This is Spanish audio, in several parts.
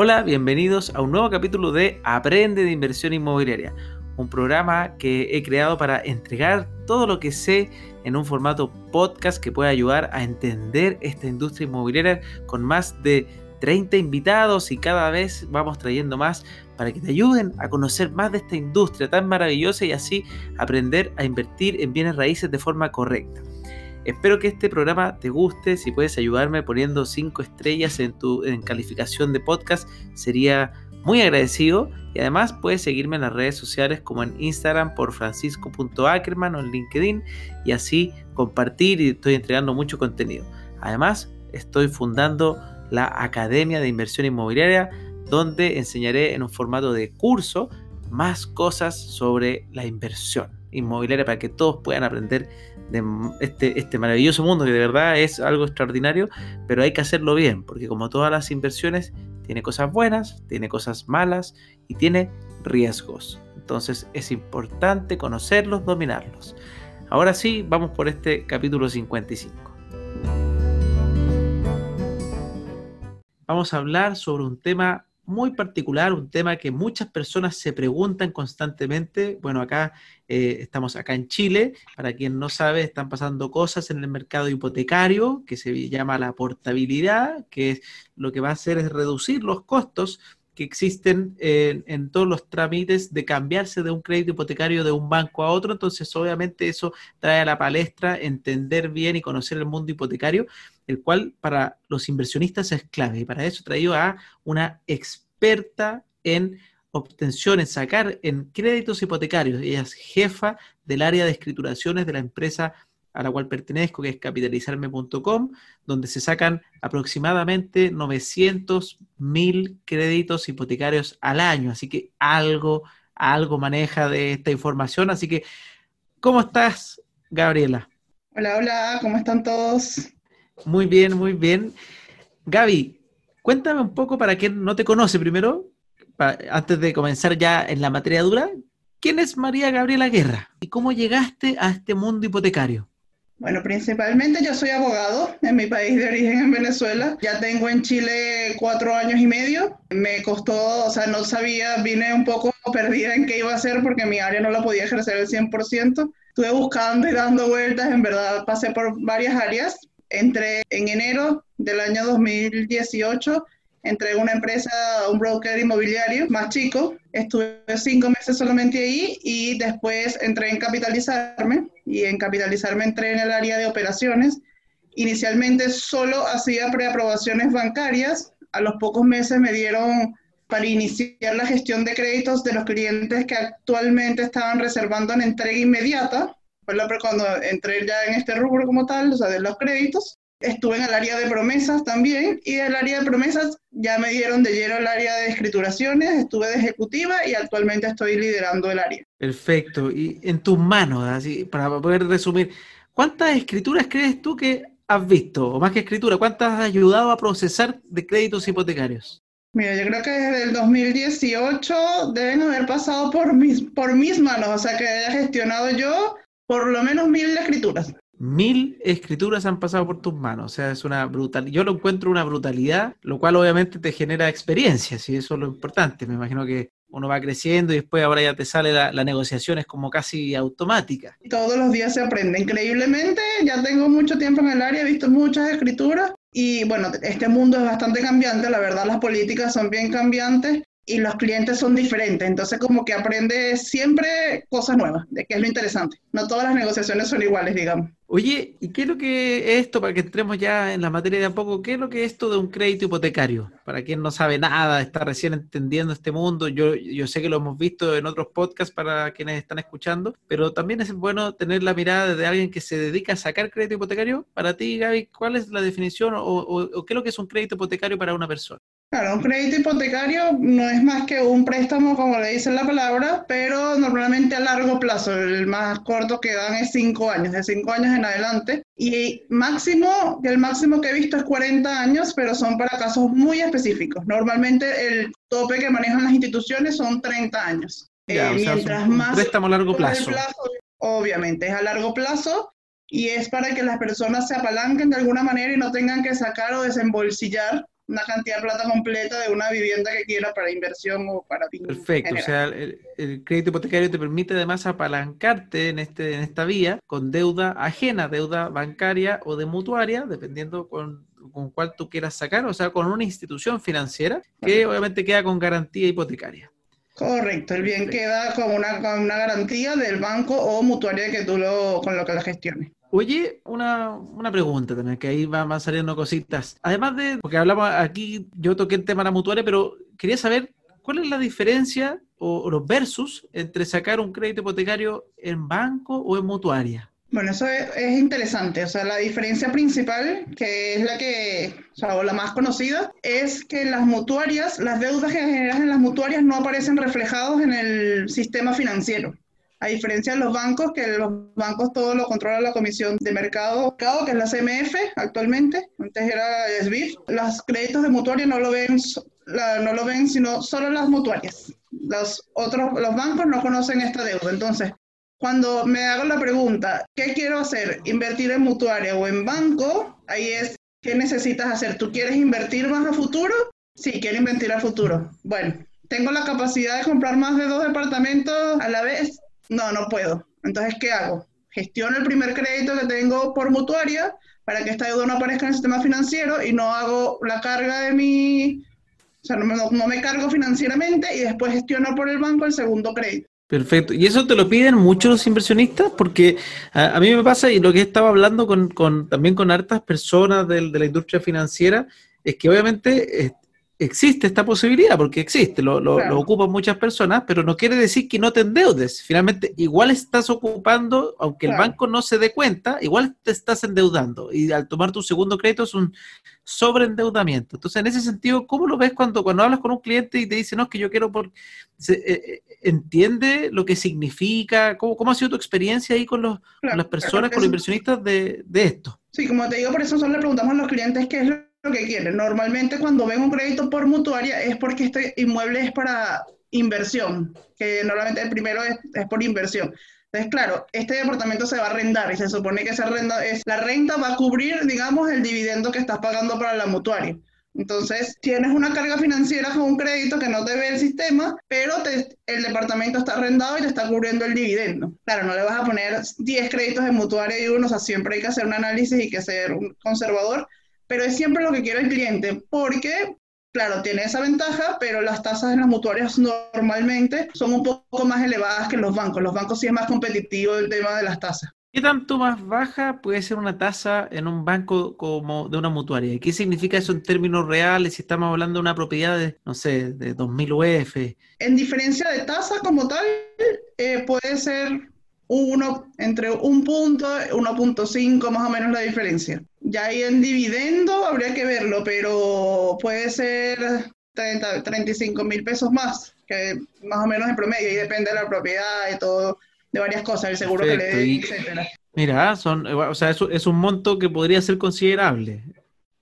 Hola, bienvenidos a un nuevo capítulo de Aprende de Inversión Inmobiliaria, un programa que he creado para entregar todo lo que sé en un formato podcast que pueda ayudar a entender esta industria inmobiliaria con más de 30 invitados y cada vez vamos trayendo más para que te ayuden a conocer más de esta industria tan maravillosa y así aprender a invertir en bienes raíces de forma correcta. Espero que este programa te guste. Si puedes ayudarme poniendo 5 estrellas en tu calificación de podcast, sería muy agradecido. Y además puedes seguirme en las redes sociales como en Instagram por francisco.ackerman o en LinkedIn y así compartir y estoy entregando mucho contenido. Además, estoy fundando la Academia de Inversión Inmobiliaria donde enseñaré en un formato de curso más cosas sobre la inversión inmobiliaria para que todos puedan aprender de este, este maravilloso mundo que de verdad es algo extraordinario, pero hay que hacerlo bien, porque como todas las inversiones, tiene cosas buenas, tiene cosas malas y tiene riesgos. Entonces es importante conocerlos, dominarlos. Ahora sí, vamos por este capítulo 55. Vamos a hablar sobre un tema muy particular, un tema que muchas personas se preguntan constantemente. Bueno, acá eh, estamos acá en Chile. Para quien no sabe, están pasando cosas en el mercado hipotecario que se llama la portabilidad, que es, lo que va a hacer es reducir los costos que existen en, todos los trámites de cambiarse de un crédito hipotecario de un banco a otro. Entonces, obviamente, eso trae a la palestra entender bien y conocer el mundo hipotecario, el cual para los inversionistas es clave. Y para eso traído a una experta en obtención, en sacar en créditos hipotecarios. Ella es jefa del área de escrituraciones de la empresa a la cual pertenezco, que es capitalizarme.com, donde se sacan aproximadamente 900 mil créditos hipotecarios al año. Así que algo, algo maneja de esta información. Así que, ¿cómo estás, Gabriela? Hola, hola, ¿cómo están todos? Muy bien, muy bien. Gaby, cuéntame un poco para quien no te conoce primero, antes de comenzar ya en la materia dura, ¿quién es María Gabriela Guerra y cómo llegaste a este mundo hipotecario? Bueno, principalmente yo soy abogado en mi país de origen, en Venezuela. Ya tengo en Chile cuatro años y medio. Me costó, o sea, no sabía, vine un poco perdida en qué iba a hacer porque mi área no la podía ejercer al 100%. Estuve buscando y dando vueltas, en verdad pasé por varias áreas. Entré en enero del año 2018 entré en una empresa, un broker inmobiliario más chico, estuve cinco meses solamente ahí y después entré en capitalizarme y en capitalizarme entré en el área de operaciones. Inicialmente solo hacía preaprobaciones bancarias, a los pocos meses me dieron para iniciar la gestión de créditos de los clientes que actualmente estaban reservando en entrega inmediata. Fue cuando entré ya en este rubro como tal, o sea, de los créditos. Estuve en el área de promesas también y el área de promesas ya me dieron de lleno el área de escrituraciones, estuve de ejecutiva y actualmente estoy liderando el área. Perfecto. Y en tus manos, así para poder resumir, ¿cuántas escrituras crees tú que has visto? O más que escritura, ¿cuántas has ayudado a procesar de créditos hipotecarios? Mira, yo creo que desde el 2018 deben haber pasado por mis, por mis manos, o sea que haya gestionado yo por lo menos mil escrituras mil escrituras han pasado por tus manos. O sea, es una brutalidad. Yo lo encuentro una brutalidad, lo cual obviamente te genera experiencia, y eso es lo importante. Me imagino que uno va creciendo y después ahora ya te sale la, la, negociación, es como casi automática. Todos los días se aprende increíblemente. Ya tengo mucho tiempo en el área, he visto muchas escrituras. Y bueno, este mundo es bastante cambiante, la verdad las políticas son bien cambiantes y los clientes son diferentes. Entonces, como que aprende siempre cosas nuevas, de qué es lo interesante. No todas las negociaciones son iguales, digamos. Oye, ¿y qué es lo que es esto, para que entremos ya en la materia de a poco, qué es lo que es esto de un crédito hipotecario? Para quien no sabe nada, está recién entendiendo este mundo, yo, yo sé que lo hemos visto en otros podcasts para quienes están escuchando, pero también es bueno tener la mirada de alguien que se dedica a sacar crédito hipotecario. Para ti, Gaby, ¿cuál es la definición o, o qué es lo que es un crédito hipotecario para una persona? Claro, un crédito hipotecario no es más que un préstamo, como le dice la palabra, pero normalmente a largo plazo. El más corto que dan es cinco años, de cinco años en adelante. Y máximo, el máximo que he visto es 40 años, pero son para casos muy específicos. Normalmente el tope que manejan las instituciones son 30 años. Ya, eh, mientras más préstamo a largo plazo. Obviamente, es a largo plazo y es para que las personas se apalanquen de alguna manera y no tengan que sacar o desembolsillar una cantidad de plata completa de una vivienda que quiera para inversión o para Perfecto, o sea, el, crédito hipotecario te permite además apalancarte en, este, en esta vía con deuda ajena, deuda bancaria o de mutuaria, dependiendo con, con cuál tú quieras sacar, o sea, con una institución financiera que obviamente queda con garantía hipotecaria. Correcto, el bien queda con una, con una garantía del banco o mutuaria que tú lo, con lo que la gestiones. Oye, una, una, pregunta también, que ahí van, saliendo cositas. Además de, porque hablamos aquí, yo toqué el tema de la mutuaria, pero quería saber cuál es la diferencia o, los versus entre sacar un crédito hipotecario en banco o en mutuaria. Bueno, eso es, es, interesante. O sea, la diferencia principal, que es la que, o sea, la más conocida, es que las mutuarias, las deudas que generas en las mutuarias no aparecen reflejados en el sistema financiero. A diferencia de los bancos, que los bancos todo lo controla la Comisión de Mercado, que es la CMF actualmente, antes era SBIF, los créditos de mutuaria no lo ven, no lo ven sino solo las mutuarias. Los otros, los bancos no conocen esta deuda. Entonces, cuando me hago la pregunta, ¿qué quiero hacer? ¿Invertir en mutuaria o en banco? Ahí es, ¿qué necesitas hacer? ¿Tú quieres invertir más a futuro? Sí, quiero invertir a futuro. Bueno, ¿tengo la capacidad de comprar más de dos departamentos a la vez? no, no puedo. Entonces, ¿qué hago? Gestiono el primer crédito que tengo por mutuaria para que esta deuda no aparezca en el sistema financiero y no hago la carga de mi, o sea, no, me cargo financieramente y después gestiono por el banco el segundo crédito. Perfecto. ¿Y eso te lo piden muchos inversionistas? Porque a, mí me pasa, y lo que estaba hablando con, con también con hartas personas de la industria financiera, es que obviamente existe esta posibilidad, porque existe, lo, lo, ocupan muchas personas, pero no quiere decir que no te endeudes. Finalmente, igual estás ocupando, aunque el banco no se dé cuenta, igual te estás endeudando. Y al tomar tu segundo crédito es un sobreendeudamiento. Entonces, en ese sentido, ¿cómo lo ves cuando, cuando hablas con un cliente y te dice, no, es que yo quiero por... Eh, eh, ¿Entiende lo que significa? ¿Cómo, ¿Cómo, ha sido tu experiencia ahí con, los, las personas, con los inversionistas de, de esto? Sí, como te digo, por eso solo le preguntamos a los clientes qué es lo que quieren. Normalmente cuando ven un crédito por mutuaria es porque este inmueble es para inversión, que normalmente el primero es, por inversión. Entonces, claro, este departamento se va a arrendar y se supone que esa renta, es, la renta va a cubrir, digamos, el dividendo que estás pagando para la mutuaria. Entonces, tienes una carga financiera con un crédito que no te ve el sistema, pero el departamento está arrendado y te está cubriendo el dividendo. Claro, no le vas a poner 10 créditos en mutuaria y uno, o sea, siempre hay que hacer un análisis y que ser un conservador, pero es siempre lo que quiere el cliente, porque, claro, tiene esa ventaja, pero las tasas en las mutuarias normalmente son un poco más elevadas que en los bancos. Los bancos sí es más competitivo el tema de las tasas. ¿Qué tanto más baja puede ser una tasa en un banco como de una mutuaria? ¿Y qué significa eso en términos reales si estamos hablando de una propiedad de, no sé, de 2.000 UF? En diferencia de tasa como tal, eh, puede ser uno, entre un punto, 1.5 más o menos la diferencia. Ya ahí en dividendo habría que verlo, pero puede ser 30, 35 mil pesos más, que más o menos en promedio, y depende de la propiedad y todo, de varias cosas, el seguro que le den, etcétera. Mira, son, o sea, es, es un monto que podría ser considerable.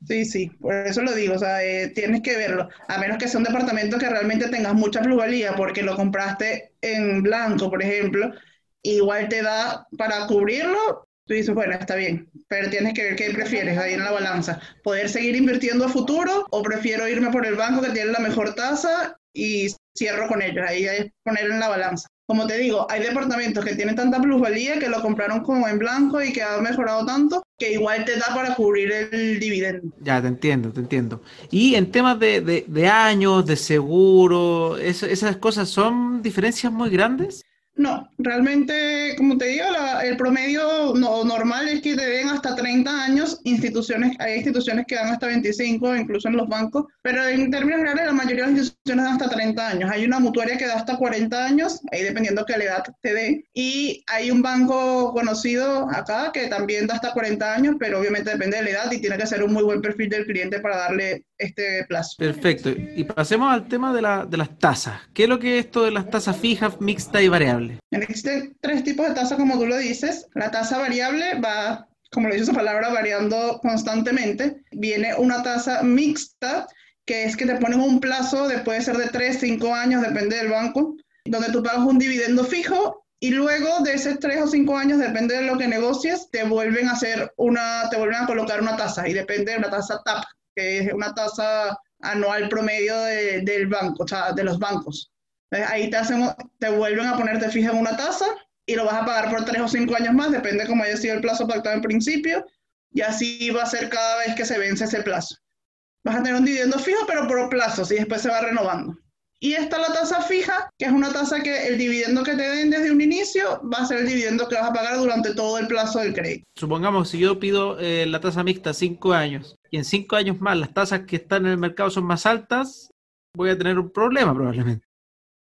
Sí, sí, por eso lo digo, o sea, eh, tienes que verlo, a menos que sea un departamento que realmente tengas mucha plusvalía porque lo compraste en blanco, por ejemplo, igual te da para cubrirlo, tú dices, bueno, está bien, pero tienes que ver qué prefieres ahí en la balanza. ¿Poder seguir invirtiendo a futuro o prefiero irme por el banco que tiene la mejor tasa y cierro con ellos? Ahí hay que poner en la balanza. Como te digo, hay departamentos que tienen tanta plusvalía que lo compraron como en blanco y que ha mejorado tanto que igual te da para cubrir el dividendo. Ya, te entiendo, te entiendo. Y en temas de, de, años, de seguro, ¿esas cosas son diferencias muy grandes? No, realmente, como te digo, el promedio no, normal es que te den hasta 30 años, instituciones, hay instituciones que dan hasta 25, incluso en los bancos, pero en términos generales la mayoría de las instituciones dan hasta 30 años. Hay una mutuaria que da hasta 40 años, ahí dependiendo qué la edad te dé, y hay un banco conocido acá que también da hasta 40 años, pero obviamente depende de la edad y tiene que ser un muy buen perfil del cliente para darle este plazo. Perfecto. Y pasemos al tema de, la, de las tasas. ¿Qué es lo que es esto de las tasas fijas, mixtas y variables? Existen tres tipos de tasas, como tú lo dices. La tasa variable va, como lo dice su palabra, variando constantemente. Viene una tasa mixta, que es que te ponen un plazo, de, puede ser de 3, 5 años, depende del banco, donde tú pagas un dividendo fijo y luego de esos tres o cinco años, depende de lo que negocies, te vuelven a hacer una, te vuelven a colocar una tasa y depende de una tasa TAP, que es una tasa anual promedio del banco, o sea, de los bancos. ahí te, hacen, te vuelven a ponerte fija en una tasa y lo vas a pagar por tres o cinco años más, depende cómo haya sido el plazo pactado en principio, y así va a ser cada vez que se vence ese plazo. Vas a tener un dividendo fijo, pero por plazos, y después se va renovando. Y está la tasa fija, que es una tasa que el dividendo que te den desde un inicio va a ser el dividendo que vas a pagar durante todo el plazo del crédito. Supongamos, si yo pido eh, la tasa mixta cinco años y en cinco años más las tasas que están en el mercado son más altas, voy a tener un problema probablemente.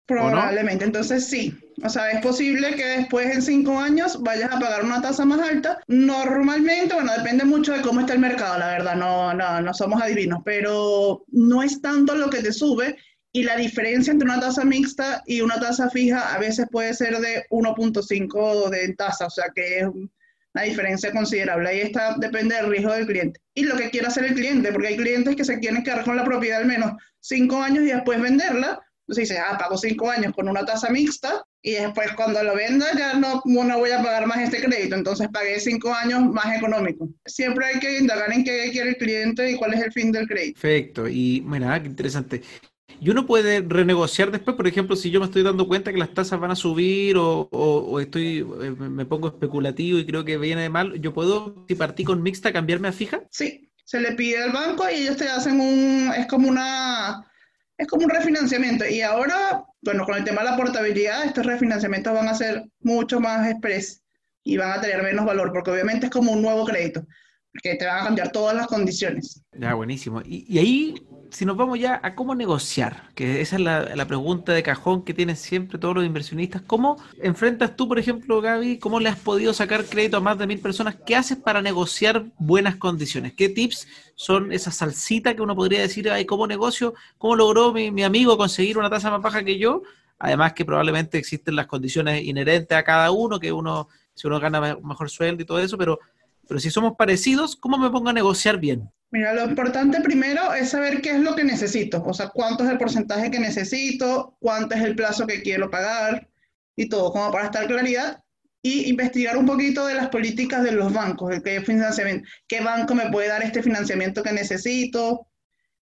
Probablemente, entonces sí. O sea, es posible que después en cinco años vayas a pagar una tasa más alta. Normalmente, bueno, depende mucho de cómo está el mercado, la verdad, no, no, no somos adivinos, pero no es tanto lo que te sube y la diferencia entre una tasa mixta y una tasa fija a veces puede ser de 1.5 de tasa, o sea que es una diferencia considerable. Ahí está, depende del riesgo del cliente. Y lo que quiera hacer el cliente, porque hay clientes que se quieren quedar con la propiedad al menos 5 años y después venderla. Entonces dice, ah, pago 5 años con una tasa mixta y después cuando lo venda ya no, no voy a pagar más este crédito, entonces pagué 5 años más económico. Siempre hay que indagar en qué quiere el cliente y cuál es el fin del crédito. Perfecto, y mira, qué interesante. Y uno puede renegociar después, por ejemplo, si yo me estoy dando cuenta que las tasas van a subir o, estoy eh, me pongo especulativo y creo que viene de mal, ¿yo puedo, si partí con mixta, cambiarme a fija? Sí, se le pide al banco y ellos te hacen un, es como una, es como un refinanciamiento. Y ahora, bueno, con el tema de la portabilidad, estos refinanciamientos van a ser mucho más express y van a tener menos valor, porque obviamente es como un nuevo crédito, porque te van a cambiar todas las condiciones. Ya, buenísimo. y ahí si nos vamos ya a cómo negociar, que esa es la, pregunta de cajón que tienen siempre todos los inversionistas, ¿cómo enfrentas tú, por ejemplo, Gaby, cómo le has podido sacar crédito a más de mil personas? ¿Qué haces para negociar buenas condiciones? ¿Qué tips son esa salsita que uno podría decir, ay, cómo negocio, cómo logró mi, mi amigo conseguir una tasa más baja que yo? Además que probablemente existen las condiciones inherentes a cada uno, que uno, si uno gana mejor sueldo y todo eso, pero, pero si somos parecidos, ¿cómo me pongo a negociar bien? Mira, lo importante primero es saber qué es lo que necesito, o sea, cuánto es el porcentaje que necesito, cuánto es el plazo que quiero pagar y todo, como para estar claridad y investigar un poquito de las políticas de los bancos, de qué financiamiento, qué banco me puede dar este financiamiento que necesito,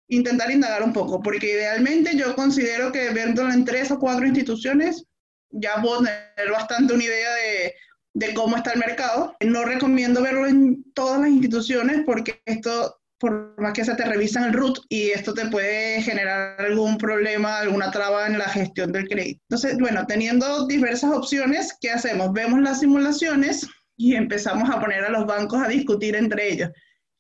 intentar indagar un poco, porque idealmente yo considero que viéndolo en tres o cuatro instituciones ya puedo tener bastante una idea de de cómo está el mercado. No recomiendo verlo en todas las instituciones porque esto por más que se te revisan el root y esto te puede generar algún problema, alguna traba en la gestión del crédito. Entonces, bueno, teniendo diversas opciones, ¿qué hacemos? Vemos las simulaciones y empezamos a poner a los bancos a discutir entre ellos.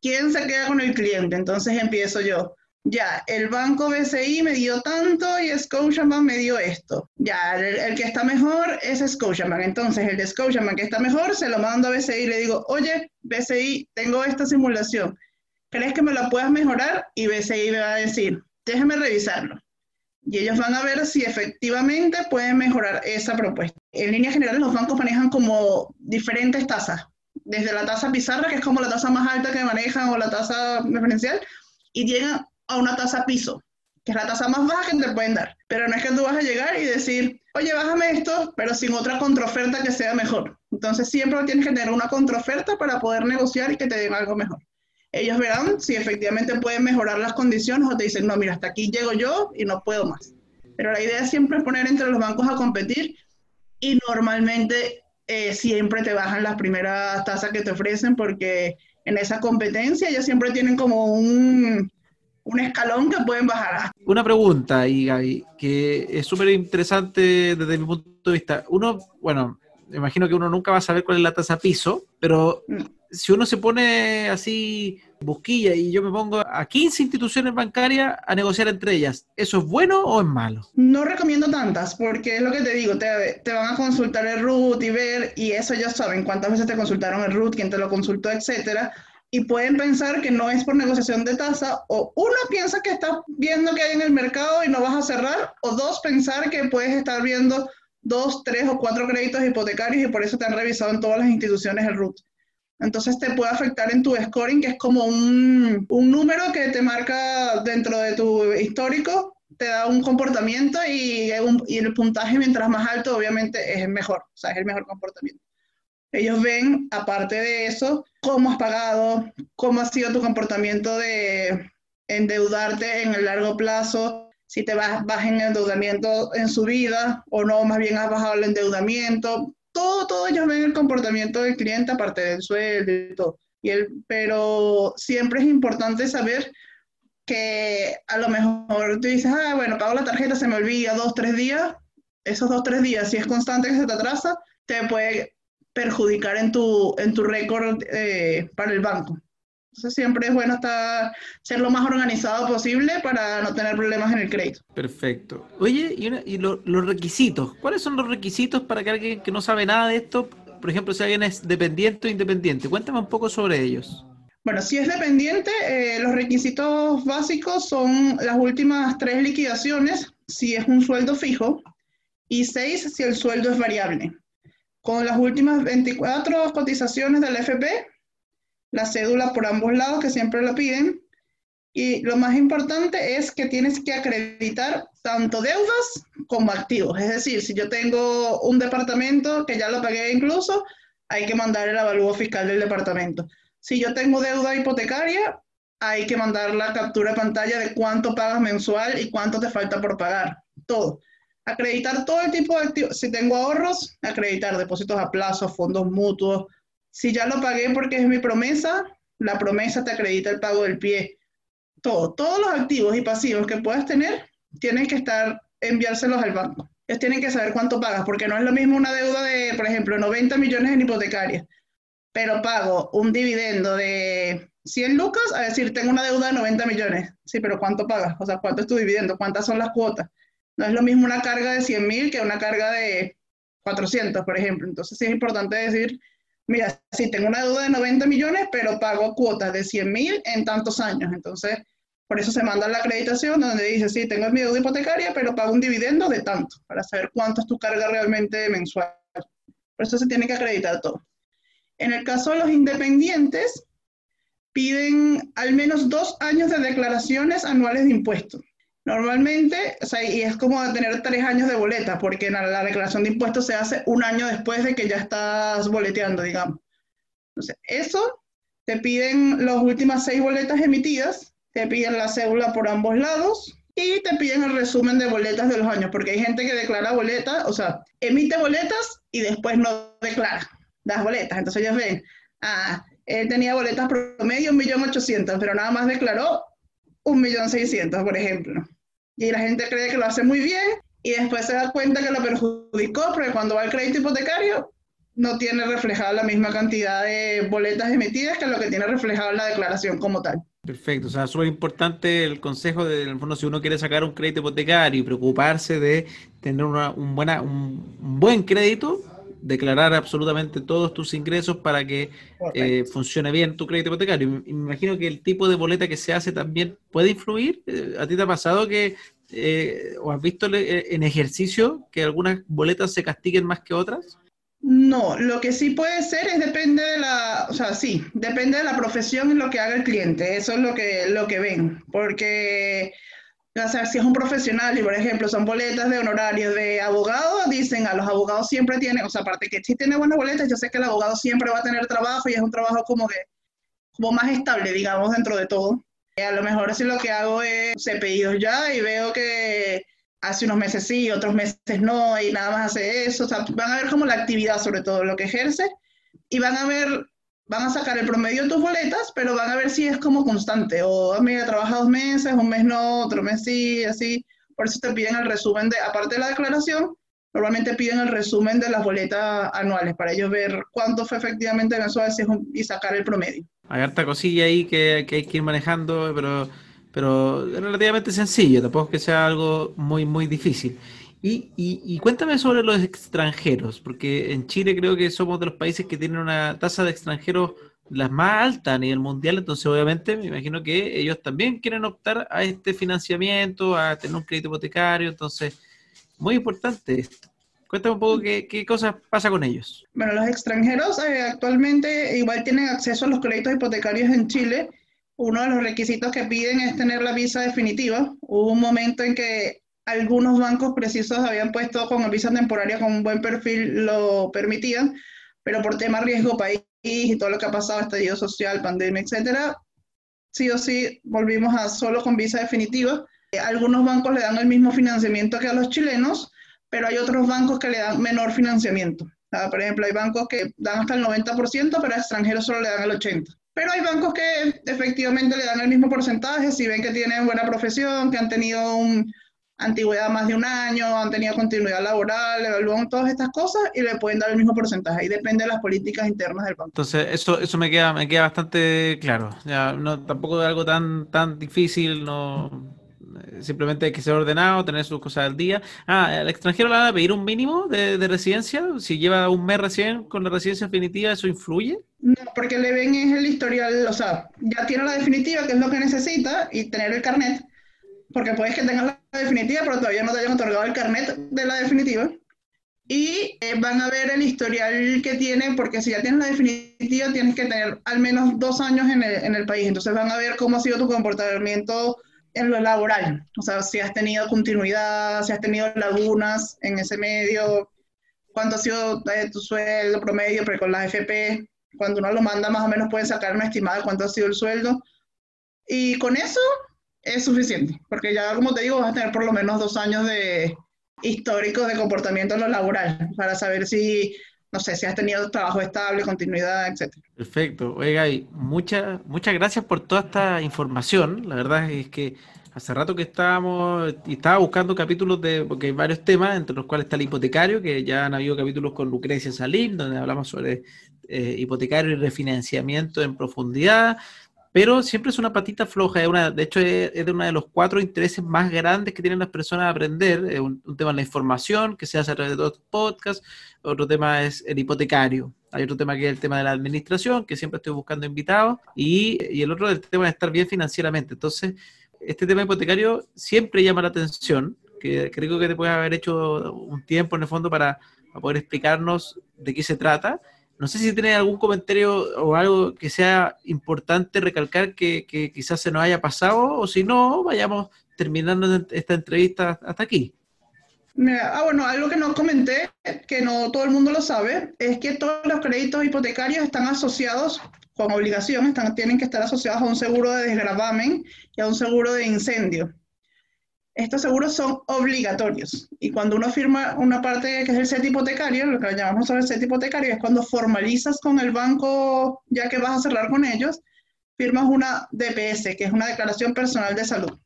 ¿Quién se queda con el cliente? Entonces empiezo yo. Ya, el banco BCI me dio tanto y Scotiabank me dio esto. Ya, el, el, que está mejor es Scotiabank. Entonces, el de Scotiabank que está mejor, se lo mando a BCI y le digo, oye, BCI, tengo esta simulación ¿crees que me la puedas mejorar? Y BCI me va a decir, déjame revisarlo. Y ellos van a ver si efectivamente pueden mejorar esa propuesta. En línea general, los bancos manejan como diferentes tasas, desde la tasa pizarra, que es como la tasa más alta que manejan, o la tasa referencial, y llegan a una tasa piso, que es la tasa más baja que te pueden dar. Pero no es que tú vas a llegar y decir, oye, bájame esto, pero sin otra contraoferta que sea mejor. Entonces siempre tienes que tener una contraoferta para poder negociar y que te den algo mejor ellos verán si efectivamente pueden mejorar las condiciones o te dicen, no, mira, hasta aquí llego yo y no puedo más. Pero la idea es siempre poner entre los bancos a competir y normalmente eh, siempre te bajan las primeras tasas que te ofrecen porque en esa competencia ellos siempre tienen como un, un escalón que pueden bajar. Una pregunta, y Gaby, que es súper interesante desde mi punto de vista. Uno, bueno, imagino que uno nunca va a saber cuál es la tasa piso, pero... Mm si uno se pone así busquilla y yo me pongo a 15 instituciones bancarias a negociar entre ellas, ¿eso es bueno o es malo? No recomiendo tantas, porque es lo que te digo, te, van a consultar el root y ver, y eso ya saben cuántas veces te consultaron el root, quién te lo consultó, etcétera. Y pueden pensar que no es por negociación de tasa, o uno piensa que estás viendo que hay en el mercado y no vas a cerrar, o dos, pensar que puedes estar viendo dos, tres o cuatro créditos hipotecarios y por eso te han revisado en todas las instituciones el root. Entonces te puede afectar en tu scoring, que es como un, un número que te marca dentro de tu histórico, te da un comportamiento y, y, el puntaje mientras más alto obviamente es mejor, o sea, es el mejor comportamiento. Ellos ven, aparte de eso, cómo has pagado, cómo ha sido tu comportamiento de, endeudarte en el largo plazo, si te vas, vas en endeudamiento en su vida o no, más bien has bajado el endeudamiento. Todo, todo ellos ven el comportamiento del cliente aparte del sueldo y todo. Y el, pero siempre es importante saber que a lo mejor tú dices, ah, bueno, pago la tarjeta, se me olvida dos, tres días. Esos dos, tres días, si es constante que se te atrasa, te puede perjudicar en tu, en tu récord eh, para el banco. Entonces siempre es bueno estar, ser lo más organizado posible para no tener problemas en el crédito. Perfecto. Oye, y, los requisitos. ¿Cuáles son los requisitos para que alguien que no sabe nada de esto, por ejemplo, si alguien es dependiente o independiente? Cuéntame un poco sobre ellos. Bueno, si es dependiente, eh, los requisitos básicos son las últimas tres liquidaciones, si es un sueldo fijo, y seis si el sueldo es variable. Con las últimas 24 cotizaciones del FP, la cédula por ambos lados, que siempre la piden. Y lo más importante es que tienes que acreditar tanto deudas como activos. Es decir, si yo tengo un departamento que ya lo pagué incluso, hay que mandar el avalúo fiscal del departamento. Si yo tengo deuda hipotecaria, hay que mandar la captura pantalla de cuánto pagas mensual y cuánto te falta por pagar. Todo. Acreditar todo el tipo de activos. Si tengo ahorros, acreditar depósitos a plazo, fondos mutuos, si ya lo pagué porque es mi promesa, la promesa te acredita el pago del pie. Todo, todos los activos y pasivos que puedas tener, tienes que estar, enviárselos al banco. Ellos tienen que saber cuánto pagas, porque no es lo mismo una deuda de, por ejemplo, 90 millones en hipotecaria, pero pago un dividendo de 100 lucas, a decir, tengo una deuda de 90 millones. Sí, pero ¿cuánto pagas? O sea, ¿cuánto es tu dividendo? ¿Cuántas son las cuotas? No es lo mismo una carga de 100 mil que una carga de 400, por ejemplo. Entonces sí es importante decir mira, sí, tengo una deuda de 90 millones, pero pago cuotas de 100 mil en tantos años. Entonces, por eso se manda la acreditación donde dice, sí, tengo mi deuda hipotecaria, pero pago un dividendo de tanto, para saber cuánto es tu carga realmente mensual. Por eso se tiene que acreditar todo. En el caso de los independientes, piden al menos dos años de declaraciones anuales de impuestos. Normalmente, o sea, y es como tener tres años de boleta, porque la, declaración de impuestos se hace un año después de que ya estás boleteando, digamos. Entonces, eso te piden las últimas seis boletas emitidas, te piden la cédula por ambos lados y te piden el resumen de boletas de los años, porque hay gente que declara boletas, o sea, emite boletas y después no declara las boletas. Entonces ellos ven, ah, él tenía boletas promedio 1.800.000, pero nada más declaró 1.600.000, por ejemplo y la gente cree que lo hace muy bien y después se da cuenta que lo perjudicó porque cuando va al crédito hipotecario no tiene reflejada la misma cantidad de boletas emitidas que lo que tiene reflejado en la declaración como tal. Perfecto, o sea, súper importante el consejo de, fondo, si uno quiere sacar un crédito hipotecario y preocuparse de tener un, buena, un buen crédito, declarar absolutamente todos tus ingresos para que eh, funcione bien tu crédito hipotecario. Me imagino que el tipo de boleta que se hace también puede influir. Eh, ¿A ti te ha pasado que, eh, o has visto en ejercicio que algunas boletas se castiguen más que otras? No, lo que sí puede ser es depende de la, o sea, sí, depende de la profesión y lo que haga el cliente. Eso es lo que, lo que ven, porque o sea, si es un profesional y, por ejemplo, son boletas de honorarios de abogado, dicen a los abogados siempre tienen, o sea, aparte que si tiene buenas boletas, yo sé que el abogado siempre va a tener trabajo y es un trabajo como que, como más estable, digamos, dentro de todo. Y a lo mejor así lo que hago es, se pedidos ya y veo que hace unos meses sí, otros meses no, y nada más hace eso. O sea, van a ver como la actividad, sobre todo lo que ejerce, y van a ver van a sacar el promedio de tus boletas, pero van a ver si es como constante, o ah, mira, trabaja dos meses, un mes no, otro mes sí, así. Por eso te piden el resumen de, aparte de la declaración, normalmente piden el resumen de las boletas anuales para ellos ver cuánto fue efectivamente mensual y sacar el promedio. Hay harta cosilla ahí que, que hay que ir manejando, pero, pero es relativamente sencillo, tampoco es que sea algo muy, muy difícil. Y, cuéntame sobre los extranjeros, porque en Chile creo que somos de los países que tienen una tasa de extranjeros las más altas a nivel mundial, entonces obviamente me imagino que ellos también quieren optar a este financiamiento, a tener un crédito hipotecario, entonces muy importante esto. Cuéntame un poco qué, qué cosas pasa con ellos. Bueno, los extranjeros eh, actualmente igual tienen acceso a los créditos hipotecarios en Chile. Uno de los requisitos que piden es tener la visa definitiva. Hubo un momento en que algunos bancos precisos habían puesto con visa temporaria con un buen perfil lo permitían, pero por tema riesgo país y todo lo que ha pasado, estallido social, pandemia, etcétera, sí o sí volvimos a solo con visa definitiva. Algunos bancos le dan el mismo financiamiento que a los chilenos, pero hay otros bancos que le dan menor financiamiento. por ejemplo, hay bancos que dan hasta el 90%, pero a extranjeros solo le dan el 80%. Pero hay bancos que efectivamente le dan el mismo porcentaje si ven que tienen buena profesión, que han tenido un, antigüedad más de un año, han tenido continuidad laboral, evalúan todas estas cosas y le pueden dar el mismo porcentaje. Y depende de las políticas internas del banco. Entonces, eso, eso me queda, me queda bastante claro. Ya, no, tampoco es algo tan, tan difícil, no simplemente hay que ser ordenado, tener sus cosas al día. Ah, al extranjero le van a pedir un mínimo de, de, residencia. Si lleva un mes recién con la residencia definitiva, ¿eso influye? No, porque le ven es el historial, o sea, ya tiene la definitiva, que es lo que necesita, y tener el carnet porque puedes que tengas la definitiva, pero todavía no te hayan otorgado el carnet de la definitiva. Y eh, van a ver el historial que tiene, porque si ya tienes la definitiva, tienes que tener al menos dos años en el, en el país. Entonces van a ver cómo ha sido tu comportamiento en lo laboral. O sea, si has tenido continuidad, si has tenido lagunas en ese medio, cuánto ha sido eh, tu sueldo promedio, pero con la FP, cuando uno lo manda, más o menos pueden sacar una estimada de cuánto ha sido el sueldo. Y con eso es suficiente, porque ya como te digo, vas a tener por lo menos dos años de históricos de comportamiento en lo laboral para saber si, no sé, si has tenido trabajo estable, continuidad, etc. Perfecto. Oiga, y muchas, muchas gracias por toda esta información. La verdad es que hace rato que estábamos y estaba buscando capítulos de, porque hay varios temas, entre los cuales está el hipotecario, que ya han habido capítulos con Lucrecia Salim, donde hablamos sobre eh, hipotecario y refinanciamiento en profundidad pero siempre es una patita floja. Es una, de hecho, es, de uno de los cuatro intereses más grandes que tienen las personas a aprender. Es un, tema es la información, que se hace a través de todos los podcasts. Otro tema es el hipotecario. Hay otro tema que es el tema de la administración, que siempre estoy buscando invitados. Y, y el otro es el tema de estar bien financieramente. Entonces, este tema hipotecario siempre llama la atención, que creo que te puedes haber hecho un tiempo en el fondo para, para poder explicarnos de qué se trata no sé si tiene algún comentario o algo que sea importante recalcar que, quizás se nos haya pasado o si no, vayamos terminando esta entrevista hasta aquí. ah, bueno, algo que no comenté, que no todo el mundo lo sabe, es que todos los créditos hipotecarios están asociados con obligación, están, tienen que estar asociados a un seguro de desgravamen y a un seguro de incendio estos seguros son obligatorios. Y cuando uno firma una parte que es el set hipotecario, lo que llamamos el set hipotecario, es cuando formalizas con el banco, ya que vas a cerrar con ellos, firmas una DPS, que es una declaración personal de salud.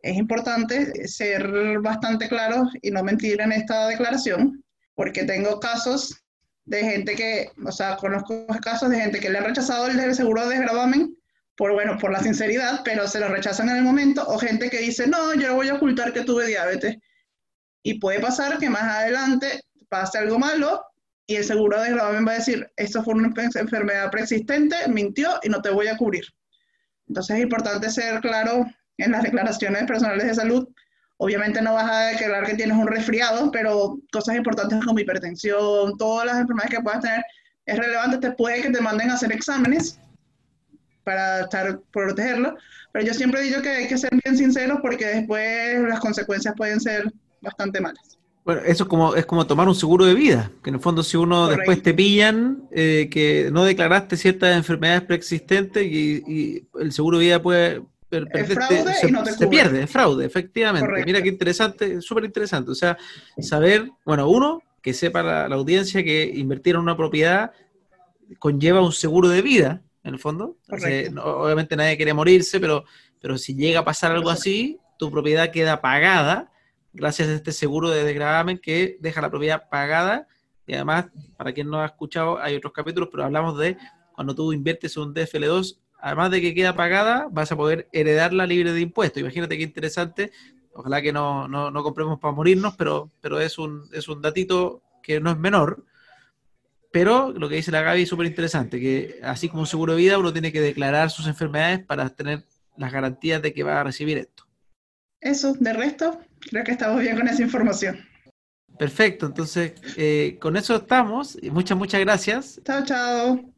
Es importante ser bastante claro y no mentir en esta declaración, porque tengo casos de gente que, o sea, conozco casos de gente que le ha rechazado el seguro de desgravamen por, bueno, por la sinceridad, pero se lo rechazan en el momento, o gente que dice, no, yo voy a ocultar que tuve diabetes. Y puede pasar que más adelante pase algo malo y el seguro de gravamen va a decir, esto fue una enfermedad preexistente, mintió y no te voy a cubrir. Entonces es importante ser claro en las declaraciones personales de salud. Obviamente no vas a declarar que tienes un resfriado, pero cosas importantes como hipertensión, todas las enfermedades que puedas tener, es relevante. Te puede que te manden a hacer exámenes para estar, protegerlo. Pero yo siempre digo que hay que ser bien sinceros porque después las consecuencias pueden ser bastante malas. Bueno, eso es como, es como tomar un seguro de vida, que en el fondo si uno después te pillan eh, que no declaraste ciertas enfermedades preexistentes y, el seguro de vida puede... fraude se, y no te se pierde, es fraude, efectivamente. Mira qué interesante, súper interesante. O sea, saber, bueno, uno, que sepa la, la audiencia que invertir en una propiedad conlleva un seguro de vida, en el fondo. obviamente nadie quiere morirse, pero, pero si llega a pasar algo así, tu propiedad queda pagada gracias a este seguro de desgravamen que deja la propiedad pagada. Y además, para quien no ha escuchado, hay otros capítulos, pero hablamos de cuando tú inviertes un DFL2, además de que queda pagada, vas a poder heredarla libre de impuestos. Imagínate qué interesante. Ojalá que no, no, no compremos para morirnos, pero, pero es, un, es un datito que no es menor pero lo que dice la Gaby es súper interesante, que así como un seguro de vida, uno tiene que declarar sus enfermedades para tener las garantías de que va a recibir esto. Eso, de resto, creo que estamos bien con esa información. Perfecto, entonces eh, con eso estamos. Muchas, muchas gracias. Chao, chao.